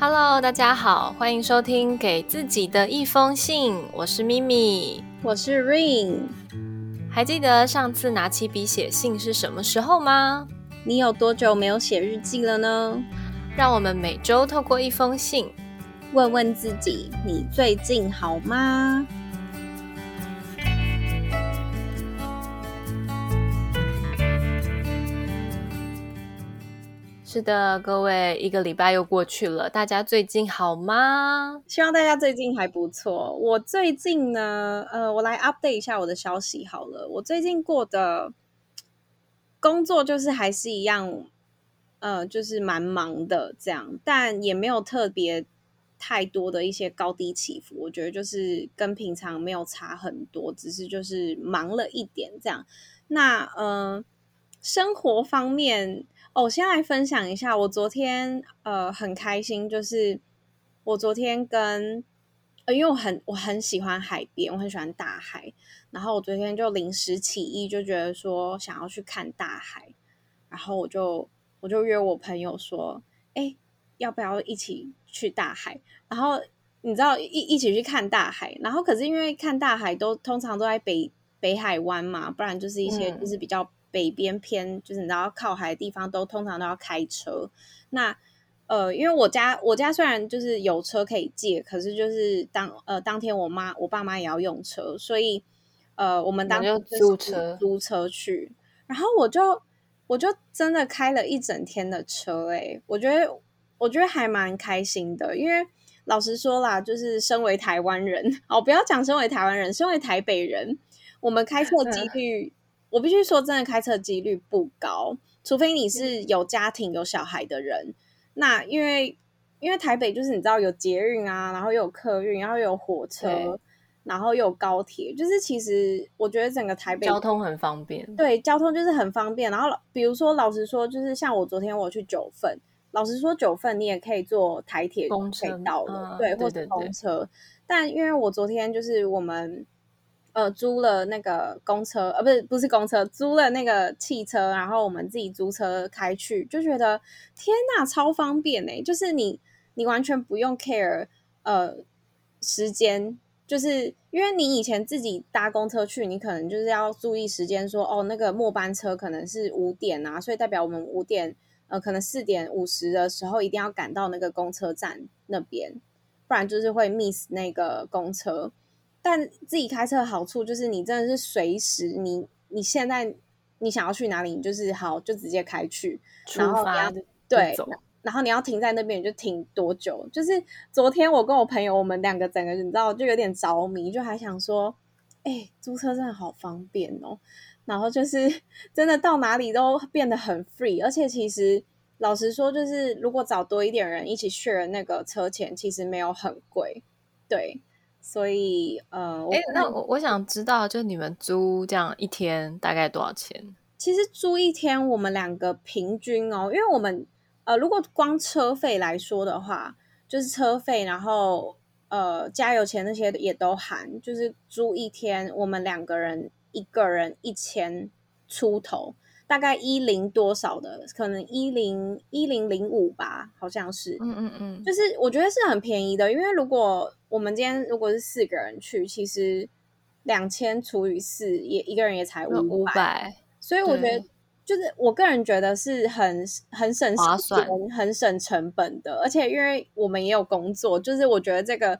Hello，大家好，欢迎收听《给自己的一封信》，我是咪咪，我是 Rain。还记得上次拿起笔写信是什么时候吗？你有多久没有写日记了呢？让我们每周透过一封信，问问自己：你最近好吗？是的，各位，一个礼拜又过去了，大家最近好吗？希望大家最近还不错。我最近呢，呃，我来 update 一下我的消息好了。我最近过的工作就是还是一样，呃，就是蛮忙的这样，但也没有特别太多的一些高低起伏。我觉得就是跟平常没有差很多，只是就是忙了一点这样。那呃，生活方面。我先来分享一下，我昨天呃很开心，就是我昨天跟呃，因为我很我很喜欢海边，我很喜欢大海，然后我昨天就临时起意，就觉得说想要去看大海，然后我就我就约我朋友说，哎，要不要一起去大海？然后你知道一一起去看大海，然后可是因为看大海都通常都在北北海湾嘛，不然就是一些就是比较。北边偏就是你知道靠海的地方都通常都要开车。那呃，因为我家我家虽然就是有车可以借，可是就是当呃当天我妈我爸妈也要用车，所以呃我们当就租车租车去。然后我就我就真的开了一整天的车，哎，我觉得我觉得还蛮开心的。因为老实说啦，就是身为台湾人，哦，不要讲身为台湾人，身为台北人，我们开车几率。我必须说，真的开车几率不高，除非你是有家庭有小孩的人。那因为因为台北就是你知道有捷运啊，然后又有客运，然后又有火车，然后又有高铁，就是其实我觉得整个台北交通很方便。对，交通就是很方便。然后比如说，老实说，就是像我昨天我去九份，老实说九份你也可以坐台铁公车到的，对，或者公车。但因为我昨天就是我们。呃，租了那个公车，呃，不是不是公车，租了那个汽车，然后我们自己租车开去，就觉得天呐，超方便呢！就是你你完全不用 care 呃时间，就是因为你以前自己搭公车去，你可能就是要注意时间，说哦，那个末班车可能是五点啊，所以代表我们五点呃，可能四点五十的时候一定要赶到那个公车站那边，不然就是会 miss 那个公车。但自己开车的好处就是，你真的是随时你你现在你想要去哪里，你就是好就直接开去，然后你要对，然后你要停在那边你就停多久。就是昨天我跟我朋友，我们两个整个你知道就有点着迷，就还想说，哎，租车真的好方便哦。然后就是 真的到哪里都变得很 free，而且其实老实说，就是如果找多一点人一起 share 那个车钱，其实没有很贵，对。所以，呃，哎，那我我想知道，就你们租这样一天大概多少钱？其实租一天，我们两个平均哦，因为我们呃，如果光车费来说的话，就是车费，然后呃，加油钱那些也都含，就是租一天，我们两个人一个人一千出头。大概一零多少的，可能一零一零零五吧，好像是。嗯嗯嗯，就是我觉得是很便宜的，因为如果我们今天如果是四个人去，其实两千除以四，也一个人也才五百。所以我觉得，就是我个人觉得是很很省时间、很省成本的。而且因为我们也有工作，就是我觉得这个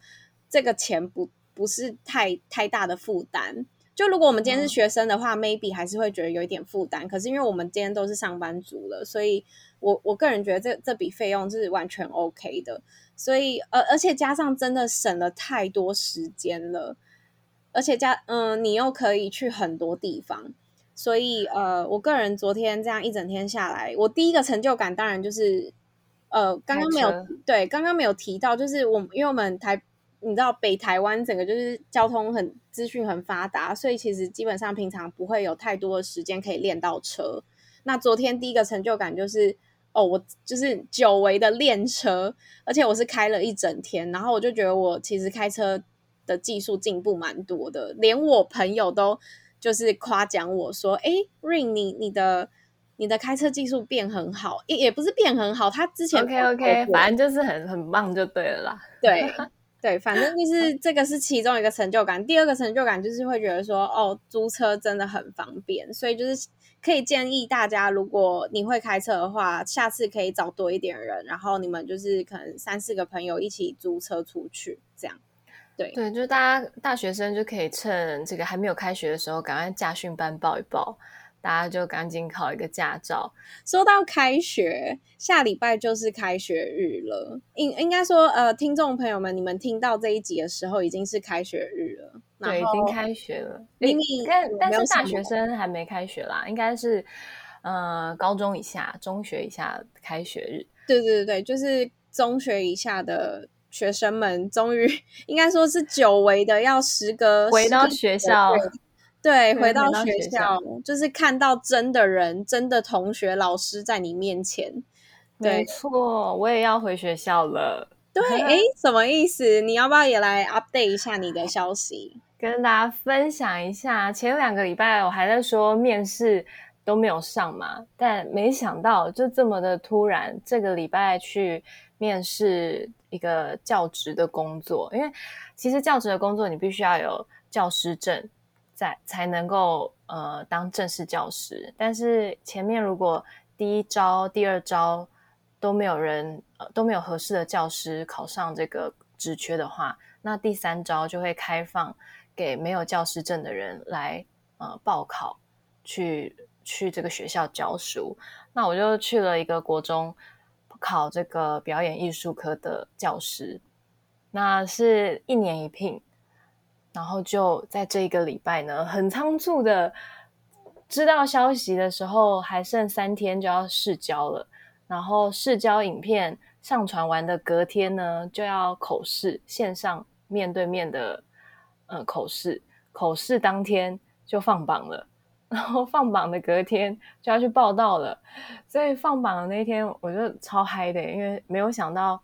这个钱不不是太太大的负担。就如果我们今天是学生的话，maybe 还是会觉得有一点负担。可是因为我们今天都是上班族了，所以我我个人觉得这这笔费用是完全 OK 的。所以呃，而且加上真的省了太多时间了，而且加嗯，你又可以去很多地方。所以呃，我个人昨天这样一整天下来，我第一个成就感当然就是呃，刚刚没有对，刚刚没有提到，就是我因为我们台。你知道北台湾整个就是交通很资讯很发达，所以其实基本上平常不会有太多的时间可以练到车。那昨天第一个成就感就是，哦，我就是久违的练车，而且我是开了一整天，然后我就觉得我其实开车的技术进步蛮多的，连我朋友都就是夸奖我说：“哎，Rain，你你的你的开车技术变很好，也也不是变很好，他之前 OK OK，反正就是很很棒就对了啦。对对，反正就是这个是其中一个成就感。第二个成就感就是会觉得说，哦，租车真的很方便，所以就是可以建议大家，如果你会开车的话，下次可以找多一点人，然后你们就是可能三四个朋友一起租车出去，这样。对对，就是大家大学生就可以趁这个还没有开学的时候，赶快驾训班报一报。大家就赶紧考一个驾照。说到开学，下礼拜就是开学日了。应应该说，呃，听众朋友们，你们听到这一集的时候，已经是开学日了。对，已经开学了。但但是大学生还没开学啦，应该是呃高中以下、中学以下开学日。对对对对，就是中学以下的学生们，终于 应该说是久违的，要时隔回到学校。对，回到学校就是看到真的人、真的同学、老师在你面前。没错，我也要回学校了。对，哎，什么意思？你要不要也来 update 一下你的消息？跟大家分享一下，前两个礼拜我还在说面试都没有上嘛，但没想到就这么的突然，这个礼拜去面试一个教职的工作。因为其实教职的工作，你必须要有教师证。在才能够呃当正式教师，但是前面如果第一招、第二招都没有人呃都没有合适的教师考上这个职缺的话，那第三招就会开放给没有教师证的人来呃报考去去这个学校教书。那我就去了一个国中考这个表演艺术科的教师，那是一年一聘。然后就在这一个礼拜呢，很仓促的知道消息的时候，还剩三天就要试交了。然后试交影片上传完的隔天呢，就要口试，线上面对面的呃口试。口试当天就放榜了，然后放榜的隔天就要去报道了。所以放榜的那天，我就超嗨的，因为没有想到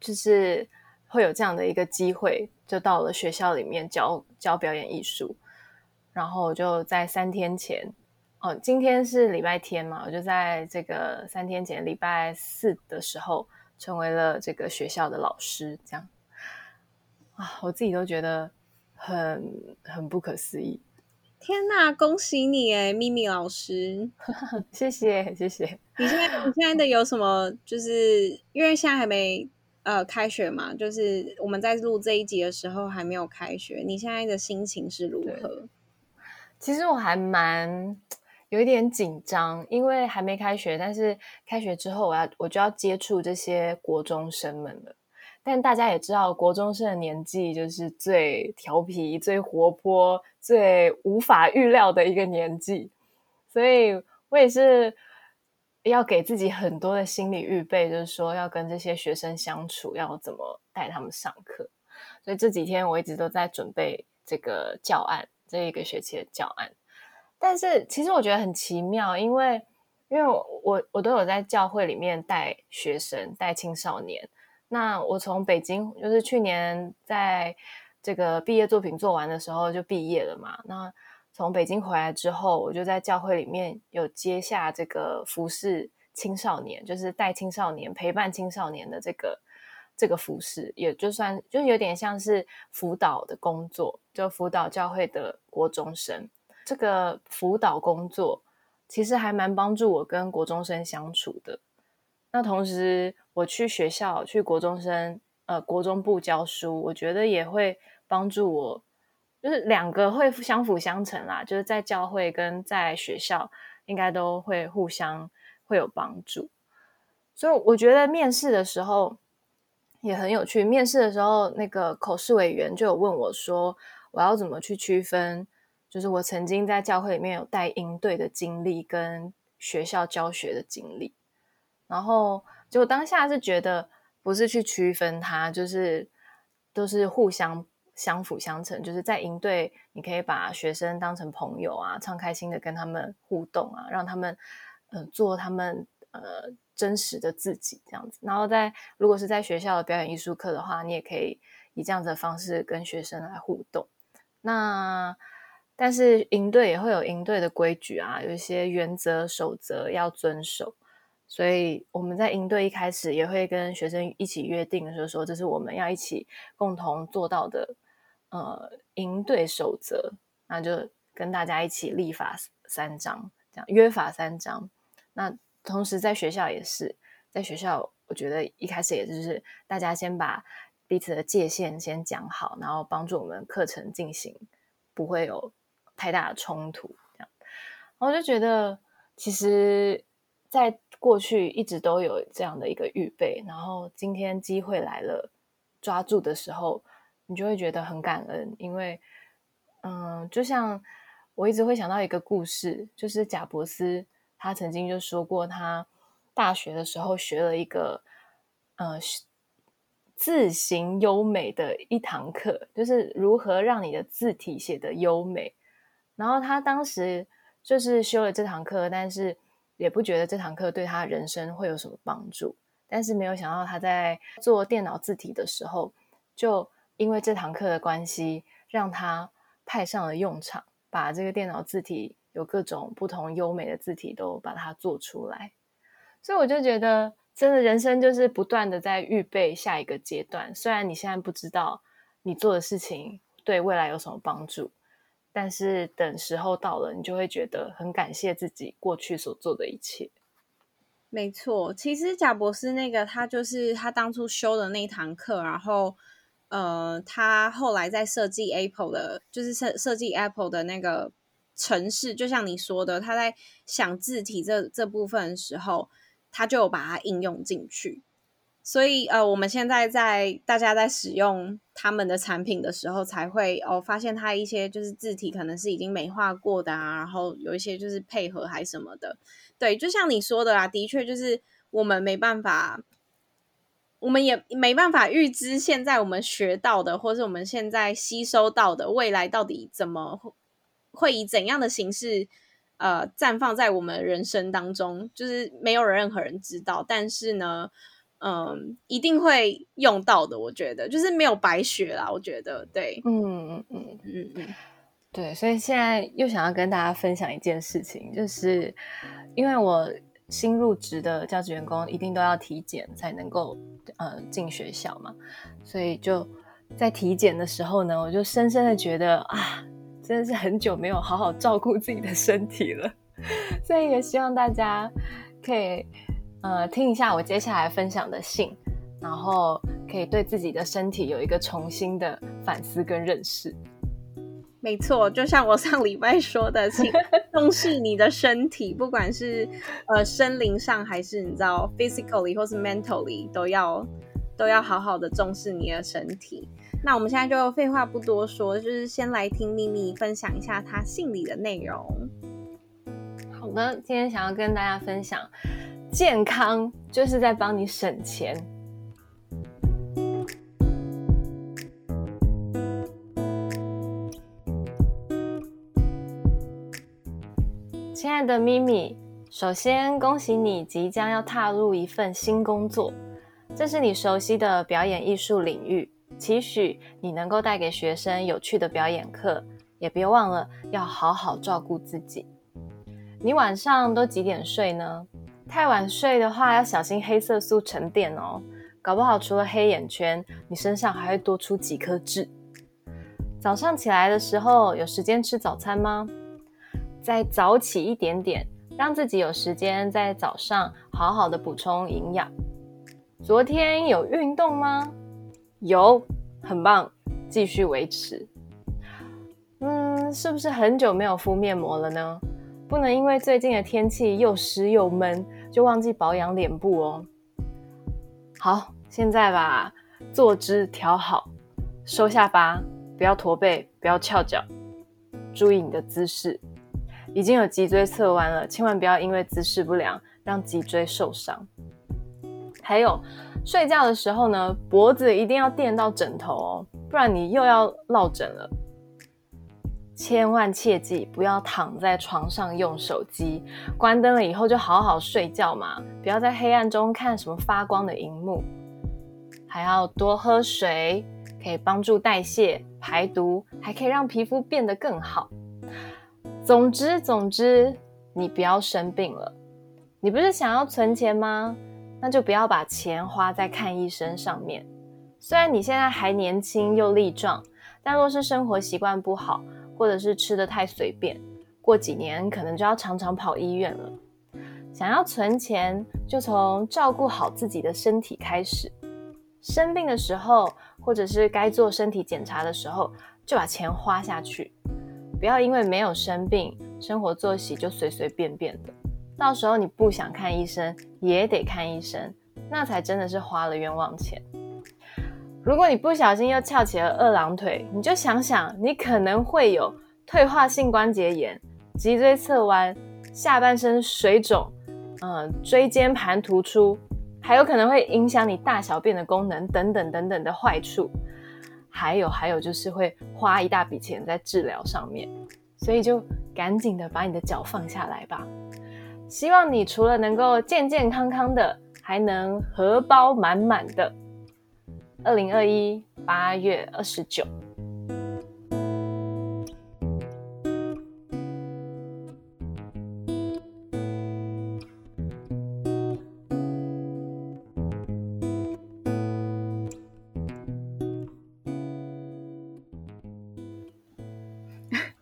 就是会有这样的一个机会。就到了学校里面教教表演艺术，然后就在三天前，哦，今天是礼拜天嘛，我就在这个三天前礼拜四的时候成为了这个学校的老师，这样啊，我自己都觉得很很不可思议。天哪，恭喜你哎，咪咪老师，谢谢谢谢。你现在你现在的有什么？就是因为现在还没。呃，开学嘛，就是我们在录这一集的时候还没有开学。你现在的心情是如何？其实我还蛮有一点紧张，因为还没开学，但是开学之后我要我就要接触这些国中生们了。但大家也知道，国中生的年纪就是最调皮、最活泼、最无法预料的一个年纪，所以我也是。要给自己很多的心理预备，就是说要跟这些学生相处，要怎么带他们上课。所以这几天我一直都在准备这个教案，这一个学期的教案。但是其实我觉得很奇妙，因为因为我我都有在教会里面带学生、带青少年。那我从北京，就是去年在这个毕业作品做完的时候就毕业了嘛。那从北京回来之后，我就在教会里面有接下这个服侍青少年，就是带青少年、陪伴青少年的这个这个服侍，也就算就有点像是辅导的工作，就辅导教会的国中生。这个辅导工作其实还蛮帮助我跟国中生相处的。那同时，我去学校去国中生呃国中部教书，我觉得也会帮助我。就是两个会相辅相成啦，就是在教会跟在学校应该都会互相会有帮助，所以我觉得面试的时候也很有趣。面试的时候，那个口试委员就有问我说，我要怎么去区分，就是我曾经在教会里面有带营队的经历跟学校教学的经历，然后就当下是觉得不是去区分它，就是都是互相。相辅相成，就是在营队，你可以把学生当成朋友啊，畅开心的跟他们互动啊，让他们呃做他们呃真实的自己这样子。然后在如果是在学校的表演艺术课的话，你也可以以这样子的方式跟学生来互动。那但是营队也会有营队的规矩啊，有一些原则守则要遵守。所以我们在营队一开始也会跟学生一起约定，就是说这是我们要一起共同做到的呃营队守则，那就跟大家一起立法三章，这样约法三章。那同时在学校也是，在学校我觉得一开始也就是大家先把彼此的界限先讲好，然后帮助我们课程进行不会有太大的冲突，这样。我就觉得其实。在过去一直都有这样的一个预备，然后今天机会来了，抓住的时候，你就会觉得很感恩，因为，嗯，就像我一直会想到一个故事，就是贾伯斯他曾经就说过，他大学的时候学了一个，呃，字形优美的一堂课，就是如何让你的字体写得优美，然后他当时就是修了这堂课，但是。也不觉得这堂课对他人生会有什么帮助，但是没有想到他在做电脑字体的时候，就因为这堂课的关系，让他派上了用场，把这个电脑字体有各种不同优美的字体都把它做出来。所以我就觉得，真的人生就是不断的在预备下一个阶段。虽然你现在不知道你做的事情对未来有什么帮助。但是等时候到了，你就会觉得很感谢自己过去所做的一切。没错，其实贾博士那个他就是他当初修的那一堂课，然后呃，他后来在设计 Apple 的，就是设设计 Apple 的那个城市，就像你说的，他在想字体这这部分的时候，他就把它应用进去。所以，呃，我们现在在大家在使用他们的产品的时候，才会哦发现它一些就是字体可能是已经美化过的啊，然后有一些就是配合还什么的。对，就像你说的啊，的确就是我们没办法，我们也没办法预知现在我们学到的，或是我们现在吸收到的未来到底怎么会以怎样的形式呃绽放在我们人生当中，就是没有任何人知道。但是呢。嗯，一定会用到的，我觉得就是没有白学啦。我觉得，对，嗯嗯嗯嗯嗯，对。所以现在又想要跟大家分享一件事情，就是因为我新入职的教职员工一定都要体检才能够呃进学校嘛，所以就在体检的时候呢，我就深深的觉得啊，真的是很久没有好好照顾自己的身体了，所以也希望大家可以。呃，听一下我接下来分享的信，然后可以对自己的身体有一个重新的反思跟认识。没错，就像我上礼拜说的，请 重视你的身体，不管是呃生灵上还是你知道 physically 或是 mentally，都要都要好好的重视你的身体。那我们现在就废话不多说，就是先来听咪咪分享一下她信里的内容。好的，今天想要跟大家分享。健康就是在帮你省钱。亲爱的咪咪，首先恭喜你即将要踏入一份新工作，这是你熟悉的表演艺术领域，期许你能够带给学生有趣的表演课，也别忘了要好好照顾自己。你晚上都几点睡呢？太晚睡的话，要小心黑色素沉淀哦。搞不好除了黑眼圈，你身上还会多出几颗痣。早上起来的时候，有时间吃早餐吗？再早起一点点，让自己有时间在早上好好的补充营养。昨天有运动吗？有，很棒，继续维持。嗯，是不是很久没有敷面膜了呢？不能因为最近的天气又湿又闷。就忘记保养脸部哦。好，现在把坐姿调好，收下巴，不要驼背，不要翘脚，注意你的姿势。已经有脊椎侧弯了，千万不要因为姿势不良让脊椎受伤。还有，睡觉的时候呢，脖子一定要垫到枕头哦，不然你又要落枕了。千万切记不要躺在床上用手机，关灯了以后就好好睡觉嘛，不要在黑暗中看什么发光的荧幕。还要多喝水，可以帮助代谢、排毒，还可以让皮肤变得更好。总之，总之，你不要生病了。你不是想要存钱吗？那就不要把钱花在看医生上面。虽然你现在还年轻又力壮，但若是生活习惯不好，或者是吃的太随便，过几年可能就要常常跑医院了。想要存钱，就从照顾好自己的身体开始。生病的时候，或者是该做身体检查的时候，就把钱花下去。不要因为没有生病，生活作息就随随便便的。到时候你不想看医生，也得看医生，那才真的是花了冤枉钱。如果你不小心又翘起了二郎腿，你就想想，你可能会有退化性关节炎、脊椎侧弯、下半身水肿、嗯，椎间盘突出，还有可能会影响你大小便的功能等等等等的坏处。还有还有就是会花一大笔钱在治疗上面，所以就赶紧的把你的脚放下来吧。希望你除了能够健健康康的，还能荷包满满的。二零二一八月二十九。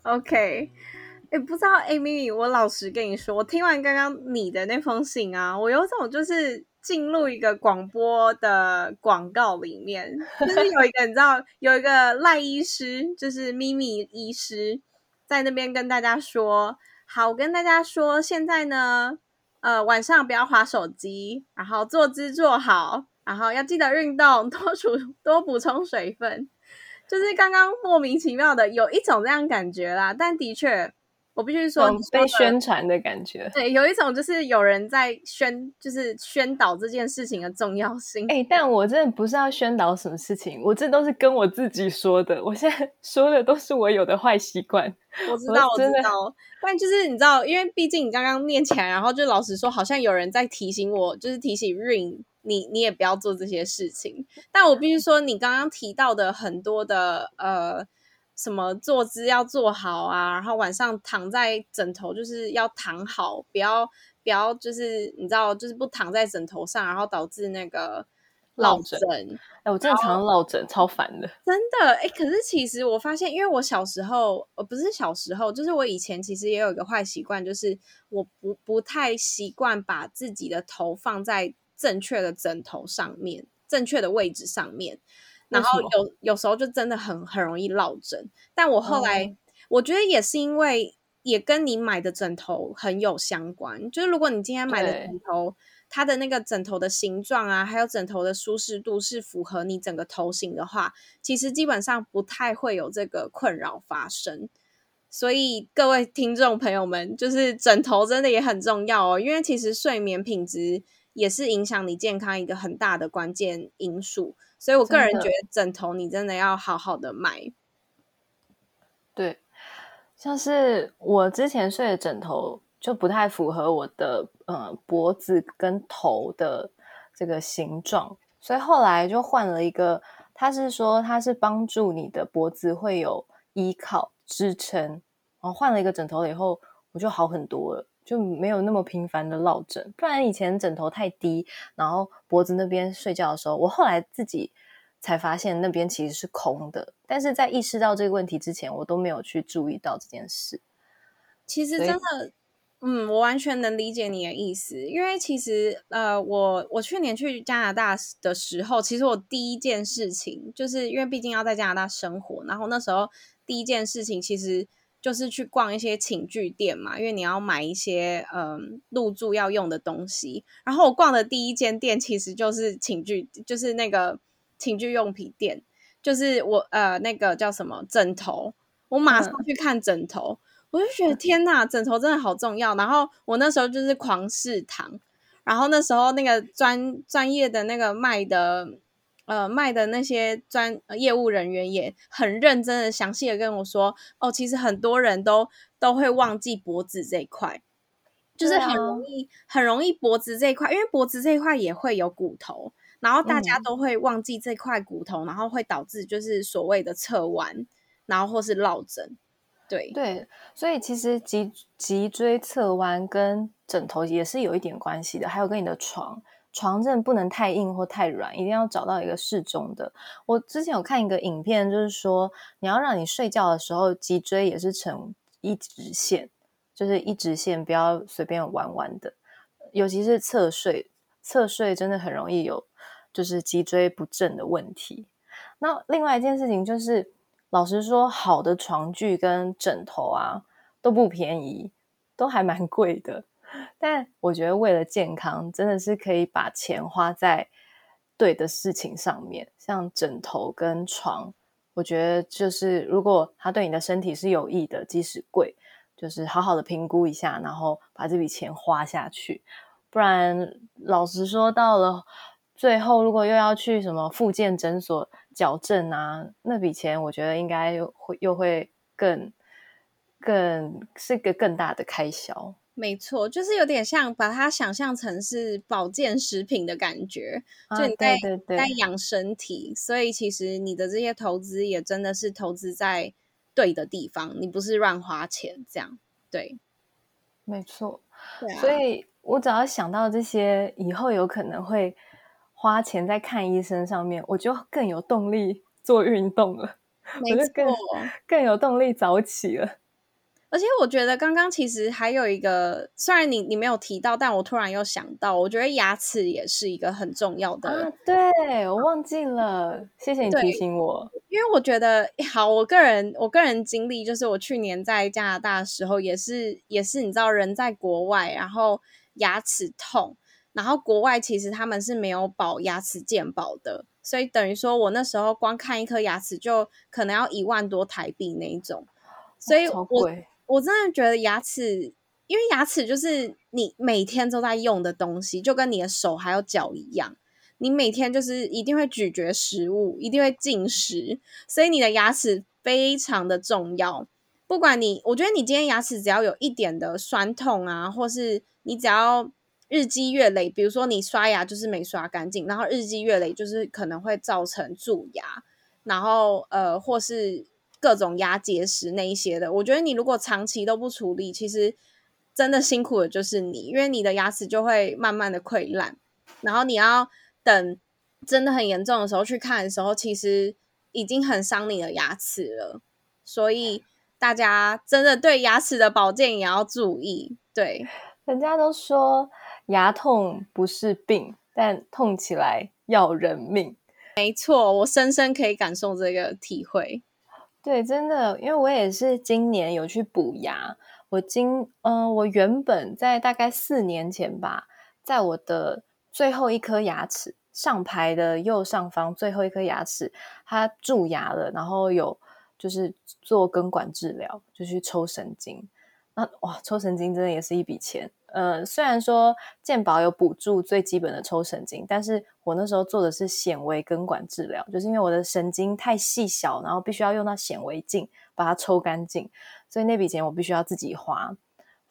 OK。哎，不知道，Amy，我老实跟你说，我听完刚刚你的那封信啊，我有种就是进入一个广播的广告里面，就是有一个你知道，有一个赖医师，就是咪咪医师，在那边跟大家说，好，我跟大家说，现在呢，呃，晚上不要划手机，然后坐姿坐好，然后要记得运动，多储多补充水分，就是刚刚莫名其妙的有一种这样感觉啦，但的确。我必须说，被宣传的感觉，对，有一种就是有人在宣，就是宣导这件事情的重要性。哎，但我真的不是要宣导什么事情，我这都是跟我自己说的。我现在说的都是我有的坏习惯。我知道，我知道，但就是你知道，因为毕竟你刚刚念起来，然后就老实说，好像有人在提醒我，就是提醒 Rain，你你也不要做这些事情。但我必须说，你刚刚提到的很多的呃。什么坐姿要做好啊，然后晚上躺在枕头就是要躺好，不要不要就是你知道，就是不躺在枕头上，然后导致那个落枕。哎，我真的常常落枕，超烦的。真的哎，可是其实我发现，因为我小时候，呃，不是小时候，就是我以前其实也有一个坏习惯，就是我不不太习惯把自己的头放在正确的枕头上面，正确的位置上面。然后有有时候就真的很很容易落枕，但我后来我觉得也是因为也跟你买的枕头很有相关，就是如果你今天买的枕头，它的那个枕头的形状啊，还有枕头的舒适度是符合你整个头型的话，其实基本上不太会有这个困扰发生。所以各位听众朋友们，就是枕头真的也很重要哦，因为其实睡眠品质也是影响你健康一个很大的关键因素。所以，我个人觉得枕头你真的要好好的买。对，像是我之前睡的枕头就不太符合我的呃脖子跟头的这个形状，所以后来就换了一个。它是说它是帮助你的脖子会有依靠支撑，然后换了一个枕头以后，我就好很多了。就没有那么频繁的落枕，不然以前枕头太低，然后脖子那边睡觉的时候，我后来自己才发现那边其实是空的。但是在意识到这个问题之前，我都没有去注意到这件事。其实真的，嗯，我完全能理解你的意思，因为其实呃，我我去年去加拿大的时候，其实我第一件事情就是因为毕竟要在加拿大生活，然后那时候第一件事情其实。就是去逛一些寝具店嘛，因为你要买一些嗯入住要用的东西。然后我逛的第一间店其实就是寝具，就是那个寝具用品店，就是我呃那个叫什么枕头，我马上去看枕头，我就觉得天呐，枕头真的好重要。然后我那时候就是狂试躺，然后那时候那个专专业的那个卖的。呃，卖的那些专业务人员也很认真的、详细的跟我说，哦，其实很多人都都会忘记脖子这一块，就是很容易、很容易脖子这一块，因为脖子这一块也会有骨头，然后大家都会忘记这块骨头，然后会导致就是所谓的侧弯，然后或是落枕。对对，所以其实脊脊椎侧弯跟枕头也是有一点关系的，还有跟你的床床真的不能太硬或太软，一定要找到一个适中的。我之前有看一个影片，就是说你要让你睡觉的时候脊椎也是呈一直线，就是一直线，不要随便弯弯的。尤其是侧睡，侧睡真的很容易有就是脊椎不正的问题。那另外一件事情就是。老实说，好的床具跟枕头啊都不便宜，都还蛮贵的。但我觉得为了健康，真的是可以把钱花在对的事情上面。像枕头跟床，我觉得就是如果它对你的身体是有益的，即使贵，就是好好的评估一下，然后把这笔钱花下去。不然，老实说，到了最后，如果又要去什么复健诊所，矫正啊，那笔钱我觉得应该会又会更更是个更大的开销。没错，就是有点像把它想象成是保健食品的感觉，就你在在养身体，所以其实你的这些投资也真的是投资在对的地方，你不是乱花钱这样。对，没错。所以我只要想到这些，以后有可能会。花钱在看医生上面，我就更有动力做运动了。没错，更有动力早起了。而且我觉得刚刚其实还有一个，虽然你你没有提到，但我突然又想到，我觉得牙齿也是一个很重要的。对我忘记了，谢谢你提醒我。因为我觉得，好，我个人我个人经历就是，我去年在加拿大的时候，也是也是你知道，人在国外，然后牙齿痛。然后国外其实他们是没有保牙齿健保的，所以等于说我那时候光看一颗牙齿就可能要一万多台币那一种，所以我我我真的觉得牙齿，因为牙齿就是你每天都在用的东西，就跟你的手还有脚一样，你每天就是一定会咀嚼食物，一定会进食，所以你的牙齿非常的重要。不管你，我觉得你今天牙齿只要有一点的酸痛啊，或是你只要。日积月累，比如说你刷牙就是没刷干净，然后日积月累就是可能会造成蛀牙，然后呃或是各种牙结石那一些的。我觉得你如果长期都不处理，其实真的辛苦的就是你，因为你的牙齿就会慢慢的溃烂，然后你要等真的很严重的时候去看的时候，其实已经很伤你的牙齿了。所以大家真的对牙齿的保健也要注意。对，人家都说。牙痛不是病，但痛起来要人命。没错，我深深可以感受这个体会。对，真的，因为我也是今年有去补牙。我今，嗯，我原本在大概四年前吧，在我的最后一颗牙齿上排的右上方最后一颗牙齿，它蛀牙了，然后有就是做根管治疗，就去抽神经。那哇，抽神经真的也是一笔钱。呃，虽然说健保有补助最基本的抽神经，但是我那时候做的是显微根管治疗，就是因为我的神经太细小，然后必须要用到显微镜把它抽干净，所以那笔钱我必须要自己花，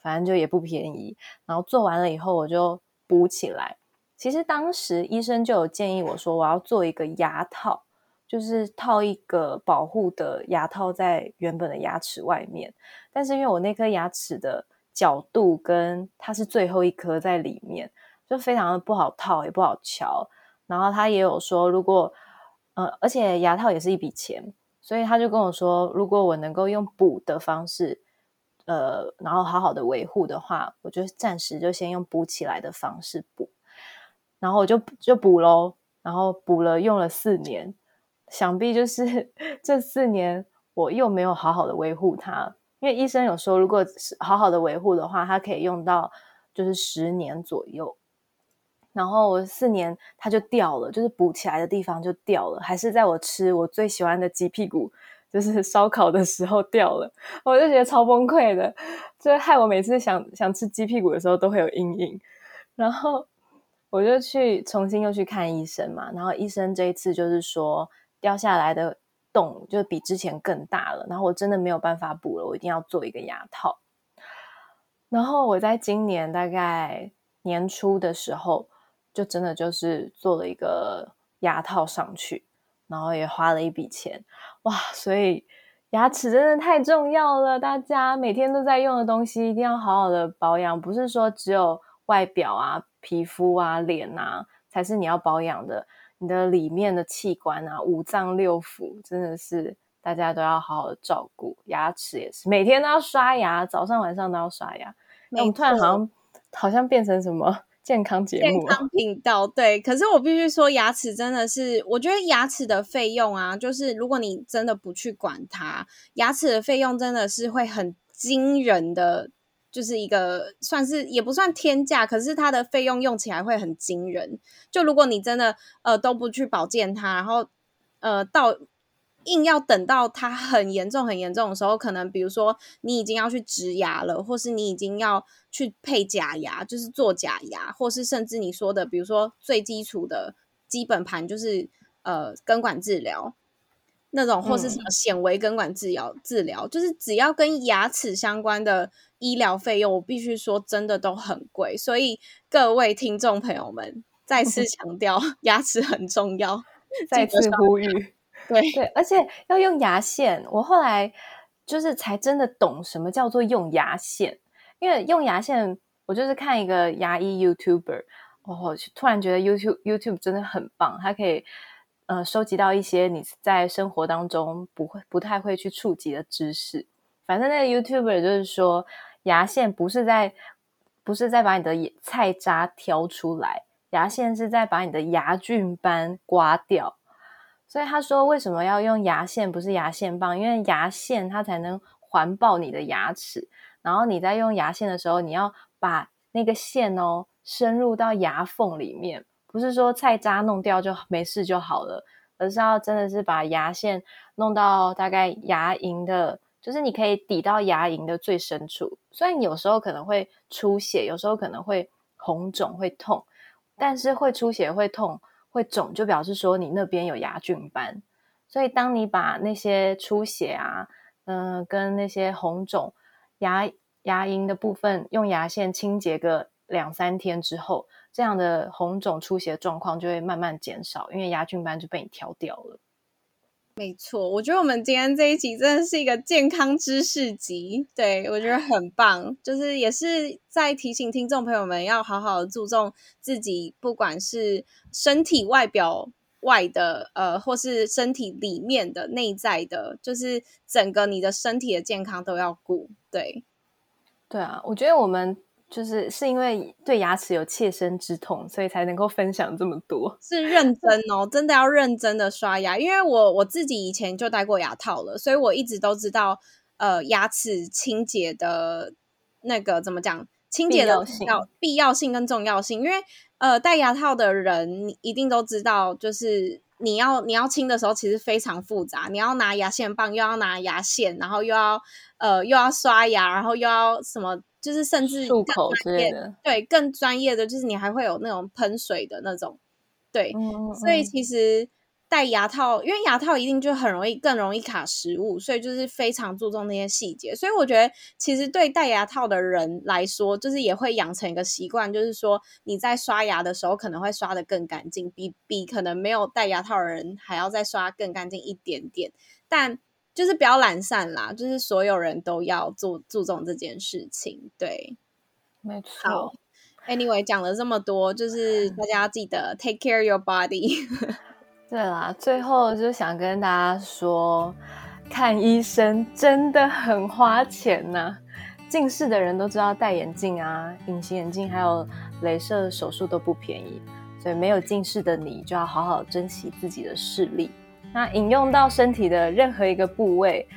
反正就也不便宜。然后做完了以后，我就补起来。其实当时医生就有建议我说，我要做一个牙套，就是套一个保护的牙套在原本的牙齿外面，但是因为我那颗牙齿的。角度跟它是最后一颗在里面，就非常的不好套，也不好瞧。然后他也有说，如果呃，而且牙套也是一笔钱，所以他就跟我说，如果我能够用补的方式，呃，然后好好的维护的话，我就暂时就先用补起来的方式补。然后我就就补喽，然后补了用了四年，想必就是 这四年我又没有好好的维护它。因为医生有说，如果是好好的维护的话，它可以用到就是十年左右。然后我四年它就掉了，就是补起来的地方就掉了，还是在我吃我最喜欢的鸡屁股，就是烧烤的时候掉了，我就觉得超崩溃的，就害我每次想想吃鸡屁股的时候都会有阴影。然后我就去重新又去看医生嘛，然后医生这一次就是说掉下来的。洞就比之前更大了，然后我真的没有办法补了，我一定要做一个牙套。然后我在今年大概年初的时候，就真的就是做了一个牙套上去，然后也花了一笔钱，哇！所以牙齿真的太重要了，大家每天都在用的东西，一定要好好的保养。不是说只有外表啊、皮肤啊、脸啊才是你要保养的，你的里面的器官啊、五脏六腑，真的是大家都要好好的照顾。牙齿也是，每天都要刷牙，早上晚上都要刷牙。我们突然好像好像变成什么？健康节目、健康频道，对。可是我必须说，牙齿真的是，我觉得牙齿的费用啊，就是如果你真的不去管它，牙齿的费用真的是会很惊人的，就是一个算是也不算天价，可是它的费用用起来会很惊人。就如果你真的呃都不去保健它，然后呃到。硬要等到它很严重、很严重的时候，可能比如说你已经要去植牙了，或是你已经要去配假牙，就是做假牙，或是甚至你说的，比如说最基础的基本盘就是呃根管治疗那种，或是什么显微根管治疗治疗，就是只要跟牙齿相关的医疗费用，我必须说真的都很贵。所以各位听众朋友们，再次 强调，牙齿很重要，再次呼吁。对对，而且要用牙线，我后来就是才真的懂什么叫做用牙线。因为用牙线，我就是看一个牙医 YouTuber，哦，突然觉得 YouTube YouTube 真的很棒，它可以呃收集到一些你在生活当中不会不太会去触及的知识。反正那个 YouTuber 就是说，牙线不是在不是在把你的菜渣挑出来，牙线是在把你的牙菌斑刮掉。所以他说，为什么要用牙线，不是牙线棒？因为牙线它才能环抱你的牙齿。然后你在用牙线的时候，你要把那个线哦深入到牙缝里面，不是说菜渣弄掉就没事就好了，而是要真的是把牙线弄到大概牙龈的，就是你可以抵到牙龈的最深处。虽然有时候可能会出血，有时候可能会红肿会痛，但是会出血会痛。会肿就表示说你那边有牙菌斑，所以当你把那些出血啊，嗯，跟那些红肿牙牙龈的部分用牙线清洁个两三天之后，这样的红肿出血状况就会慢慢减少，因为牙菌斑就被你挑掉了。没错，我觉得我们今天这一集真的是一个健康知识集，对我觉得很棒，就是也是在提醒听众朋友们要好好注重自己，不管是身体外表外的，呃，或是身体里面的内在的，就是整个你的身体的健康都要顾。对，对啊，我觉得我们。就是是因为对牙齿有切身之痛，所以才能够分享这么多。是认真哦，真的要认真的刷牙。因为我我自己以前就戴过牙套了，所以我一直都知道，呃，牙齿清洁的那个怎么讲，清洁的要必要性跟重要性。因为呃，戴牙套的人一定都知道，就是你要你要清的时候，其实非常复杂。你要拿牙线棒，又要拿牙线，然后又要呃又要刷牙，然后又要什么。就是甚至更专业的，对更专业的，就是你还会有那种喷水的那种，对，所以其实戴牙套，因为牙套一定就很容易更容易卡食物，所以就是非常注重那些细节。所以我觉得，其实对戴牙套的人来说，就是也会养成一个习惯，就是说你在刷牙的时候可能会刷的更干净，比比可能没有戴牙套的人还要再刷更干净一点点，但。就是不要懒散啦，就是所有人都要注注重这件事情。对，没错。Anyway，讲了这么多，就是大家要记得 take care your body。对啦，最后就想跟大家说，看医生真的很花钱呐。近视的人都知道，戴眼镜啊、隐形眼镜还有镭射手术都不便宜，所以没有近视的你就要好好珍惜自己的视力。那引用到身体的任何一个部位，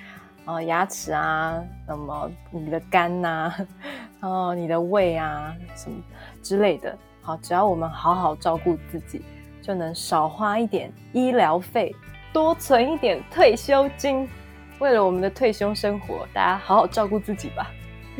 哦，牙齿啊，什么你的肝呐，哦你的胃啊，什么之类的，好，只要我们好好照顾自己，就能少花一点医疗费，多存一点退休金。为了我们的退休生活，大家好好照顾自己吧。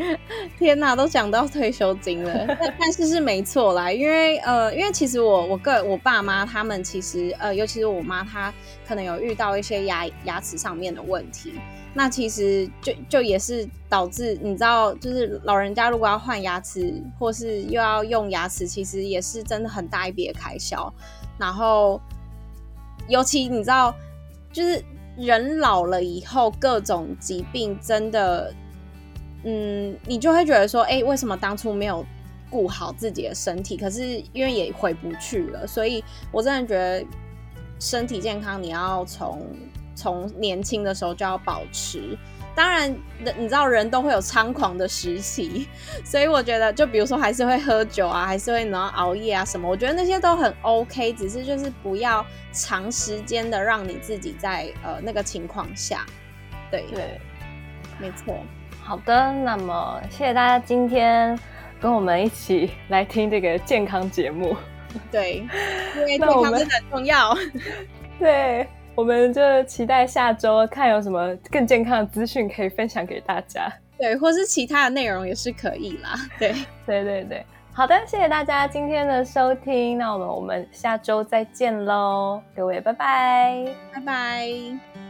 天哪，都讲到退休金了，但是是没错啦，因为呃，因为其实我我个我爸妈他们其实呃，尤其是我妈，她可能有遇到一些牙牙齿上面的问题，那其实就就也是导致你知道，就是老人家如果要换牙齿或是又要用牙齿，其实也是真的很大一笔的开销，然后尤其你知道，就是人老了以后，各种疾病真的，嗯，你就会觉得说，哎，为什么当初没有顾好自己的身体？可是因为也回不去了，所以我真的觉得身体健康，你要从从年轻的时候就要保持。当然，你知道人都会有猖狂的时期，所以我觉得，就比如说还是会喝酒啊，还是会然后熬夜啊什么，我觉得那些都很 OK，只是就是不要长时间的让你自己在呃那个情况下，对对，没错。好的，那么谢谢大家今天跟我们一起来听这个健康节目，对，因为 健康真的很重要，对。我们就期待下周看有什么更健康的资讯可以分享给大家，对，或是其他的内容也是可以啦。对，对对对，好的，谢谢大家今天的收听，那我们我们下周再见喽，各位拜拜，拜拜。